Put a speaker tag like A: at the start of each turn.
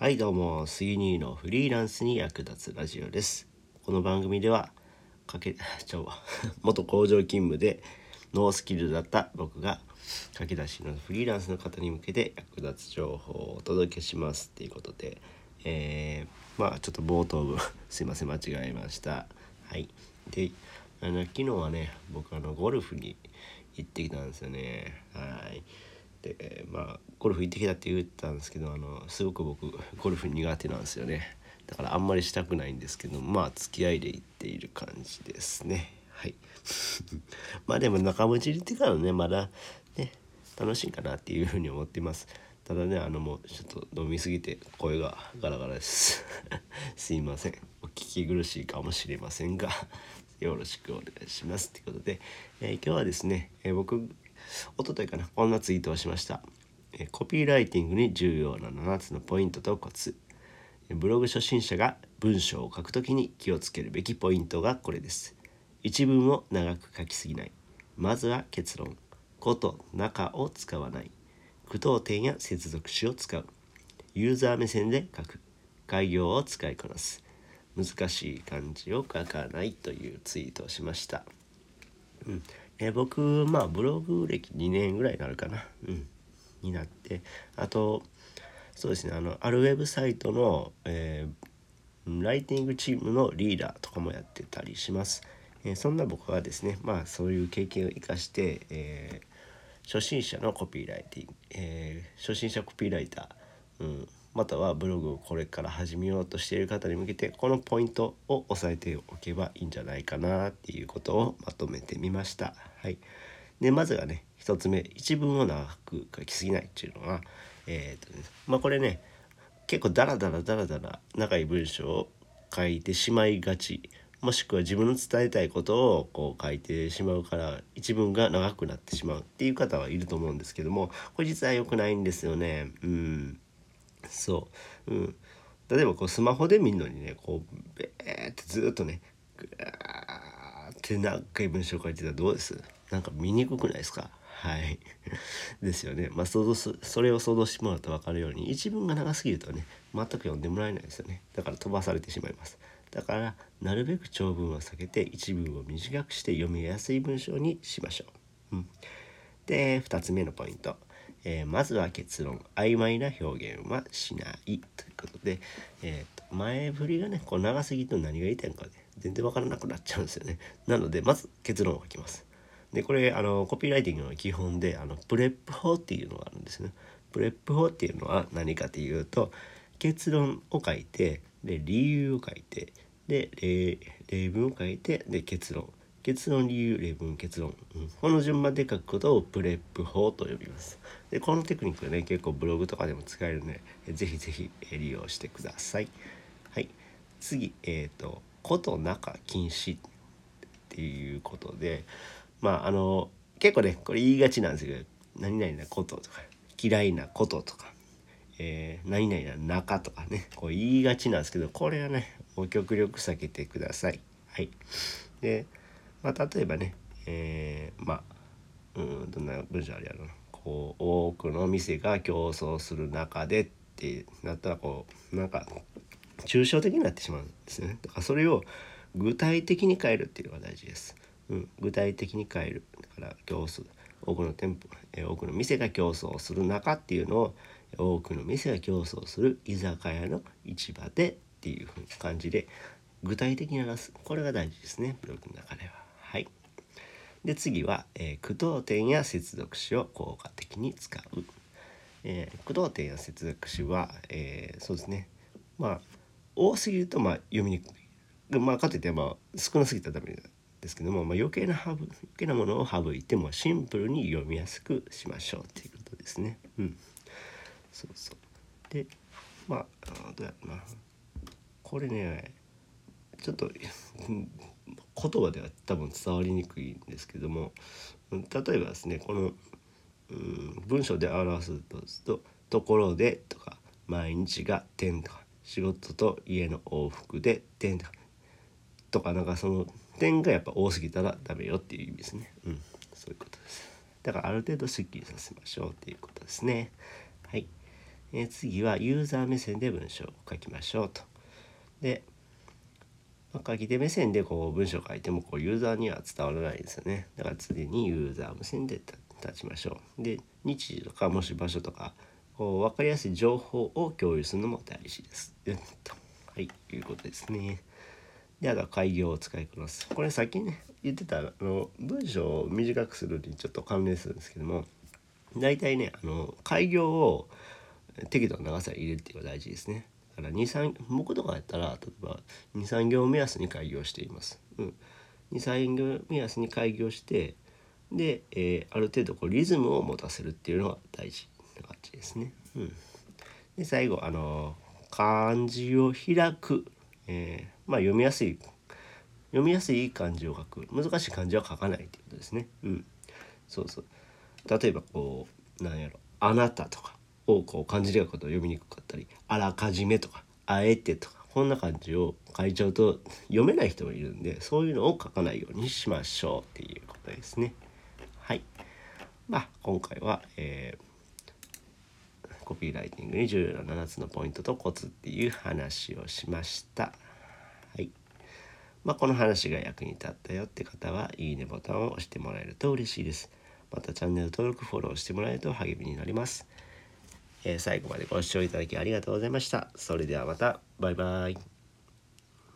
A: はいどうも杉兄のフリーランスに役立つラジオです。この番組ではかけちゃうわ。元工場勤務でノースキルだった僕が駆け出しのフリーランスの方に向けて役立つ情報をお届けしますっていうことでえー、まあちょっと冒頭部すいません間違えました。はい。であの昨日はね僕あのゴルフに行ってきたんですよね。はい。でまあゴルフ行ってきたって言ったんですけどあのすごく僕ゴルフ苦手なんですよね。だからあんまりしたくないんですけどまあ付き合いで行っている感じですね。はい。まあでも中持ち行ってからねまだね楽しいかなっていうふうに思ってます。ただねあのもうちょっと飲みすぎて声がガラガラです。すいません。お聞き苦しいかもしれませんがよろしくお願いします。ということで、えー、今日はですね、えー、僕おとといかなこんなツイートをしました、えコピーライティングに重要な7つのポイントとコツ。ブログ初心者が文章を書くときに気をつけるべきポイントがこれです。一文を長く書きすぎない。まずは結論。こと中を使わない。句読点や接続詞を使う。ユーザー目線で書く。概要を使いこなす。難しい漢字を書かないというツイートをしました、うん。え僕まあブログ歴2年ぐらいになるかな、うん、になって。あとそうですね。あのあるウェブサイトの、えー、ライティングチームのリーダーとかもやってたりします、えー、そんな僕はですねまあそういう経験を生かして、えー、初心者のコピーライティング、え初心者コピーライター、うん。またはブログをこれから始めようとしている方に向けてこのポイントを押さえておけばいいんじゃないかなっていうことをまとめてみました。はい、でまずはね1つ目一文を長く書きすぎないっていうのは、えーとね、まあこれね結構ダラダラダラダラ長い文章を書いてしまいがちもしくは自分の伝えたいことをこう書いてしまうから一文が長くなってしまうっていう方はいると思うんですけどもこれ実は良くないんですよね。うんそう、うん、例えばこうスマホで見るのにねこうベーってずっとねグーって何回文章書いてたらどうです？なんか見にくくないですか？はい。ですよね。まあ想像すそれを想像してもらうと分かるように一文が長すぎるとね全く読んでもらえないですよね。だから飛ばされてしまいます。だからなるべく長文は避けて一文を短くして読みやすい文章にしましょう、うん、で2つ目のポイント。えー、まずは結論曖昧な表現はしない。ということで、えー、と前振りがねこう長すぎると何が言いたいのかね全然わからなくなっちゃうんですよね。なのでまず結論を書きます。でこれあのコピーライティングの基本であの PREP 法っていうのがあるんですね。 PREP 法っていうのは何かというと結論を書いてで理由を書いてで例文を書いてで結論。結論理由例文結論、うん、この順番で書くことをプレップ法と呼びます。でこのテクニックはね結構ブログとかでも使えるのでぜひぜひ利用してください。はい。次えっ、ー、と「こと中禁止」っていうことでまああの結構ねこれ言いがちなんですけど「何々なこと」とか「嫌いなこと」とかえー、何々な中とかねこう言いがちなんですけどこれはねもう極力避けてください。はい、でまあ、例えばね、えー、まあうんどんな文章あるやろなこう多くの店が競争する中でってなったらこうなんか抽象的になってしまうんですね。だからそれを具体的に変えるっていうのが大事です。うん、具体的に変えるだから競争多くの店舗、えー、多くの店が競争する中っていうのを多くの店が競争する居酒屋の市場でっていう感じで具体的に話すこれが大事ですねブログの中で。で次は、えー、句読点や接続詞を効果的に使う。えー、句読点や接続詞は、えー、そうですねまあ多すぎるとまあ読みにくい。まあかといってまあ少なすぎたらダメですけども、まあ、余計な余計なものを省いてもシンプルに読みやすくしましょうっていうことですね。うん、そうそうでまあどうやろなこれねちょっと言葉では多分伝わりにくいんですけども例えばですねこの、うん、文章で表すと「ところで」とか「毎日が点」とか「仕事と家の往復で点」とかとかなんかその点がやっぱ多すぎたらダメよっていう意味ですね。うん、そういうことです。だからある程度すっきりさせましょうっていうことですね。はい。え、次はユーザー目線で文章を書きましょうと。で、まあ、書き手目線でこう文章を書いてもこうユーザーには伝わらないですよね。だから常にユーザー目線で立ちましょう。で日時とかもし場所とかこう分かりやすい情報を共有するのも大事です。はい、いうことですね。で、あとは開業を使いこなす。これさっきね、言ってたあの文章を短くするにちょっと関連するんですけども、大体ね、あの開業を適度な長さに入れるっていうのが大事ですね。から23僕とかやったら例えば23行目安に開業しています。うん、23行目安に開業してで、えー、ある程度こうリズムを持たせるっていうのが大事な感じですね。うん、で最後あの漢字を開く、えー、まあ、読みやすい読みやすい漢字を書く。難しい漢字は書かないっていうことですね。うん、そうそう。例えばこうなんやろ「あなた」とか。をこう漢字で書くと読みにくかったり「あらかじめ」とか「あえて」とかこんな感じを書いちゃうと読めない人もいるんでそういうのを書かないようにしましょうっていうことですね。はい。まあ今回は、えーコピーライティングに重要な7つのポイントとコツっていう話をしました。はい。まあ、この話が役に立ったよって方はいいねボタンを押してもらえると嬉しいです。またチャンネル登録フォローしてもらえると励みになります。えー、最後までご視聴いただきありがとうございました。それではまた。バイバイ。